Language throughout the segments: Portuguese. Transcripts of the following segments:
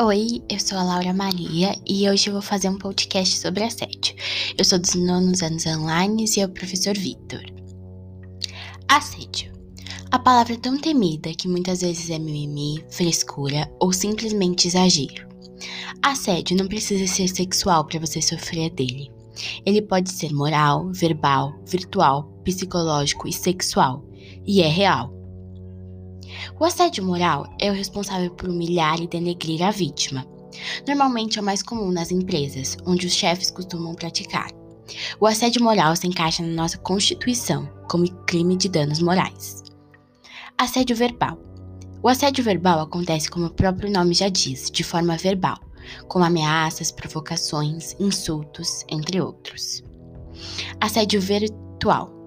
Oi, eu sou a Laura Maria e hoje eu vou fazer um podcast sobre assédio. Eu sou dos nonos anos online e é o professor Vitor. Assédio. A palavra tão temida que muitas vezes é mimimi, frescura ou simplesmente exagero. Assédio não precisa ser sexual para você sofrer dele. Ele pode ser moral, verbal, virtual, psicológico e sexual, e é real. O assédio moral é o responsável por humilhar e denegrir a vítima. Normalmente é o mais comum nas empresas, onde os chefes costumam praticar. O assédio moral se encaixa na nossa Constituição como crime de danos morais. Assédio verbal. O assédio verbal acontece, como o próprio nome já diz, de forma verbal, com ameaças, provocações, insultos, entre outros. Assédio virtual.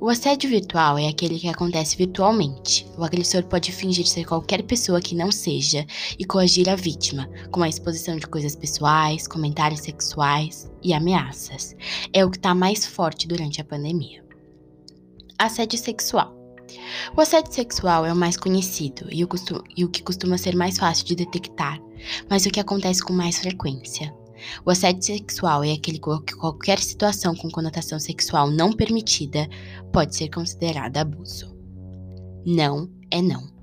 O assédio virtual é aquele que acontece virtualmente. O agressor pode fingir ser qualquer pessoa que não seja e coagir a vítima, com a exposição de coisas pessoais, comentários sexuais e ameaças. É o que está mais forte durante a pandemia. Assédio sexual. O assédio sexual é o mais conhecido e o, e o que costuma ser mais fácil de detectar, mas o que acontece com mais frequência. O assédio sexual é aquele que qualquer situação com conotação sexual não permitida pode ser considerada abuso. Não é não.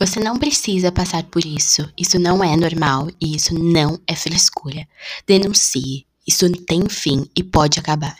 Você não precisa passar por isso. Isso não é normal e isso não é frescura. Denuncie. Isso tem fim e pode acabar.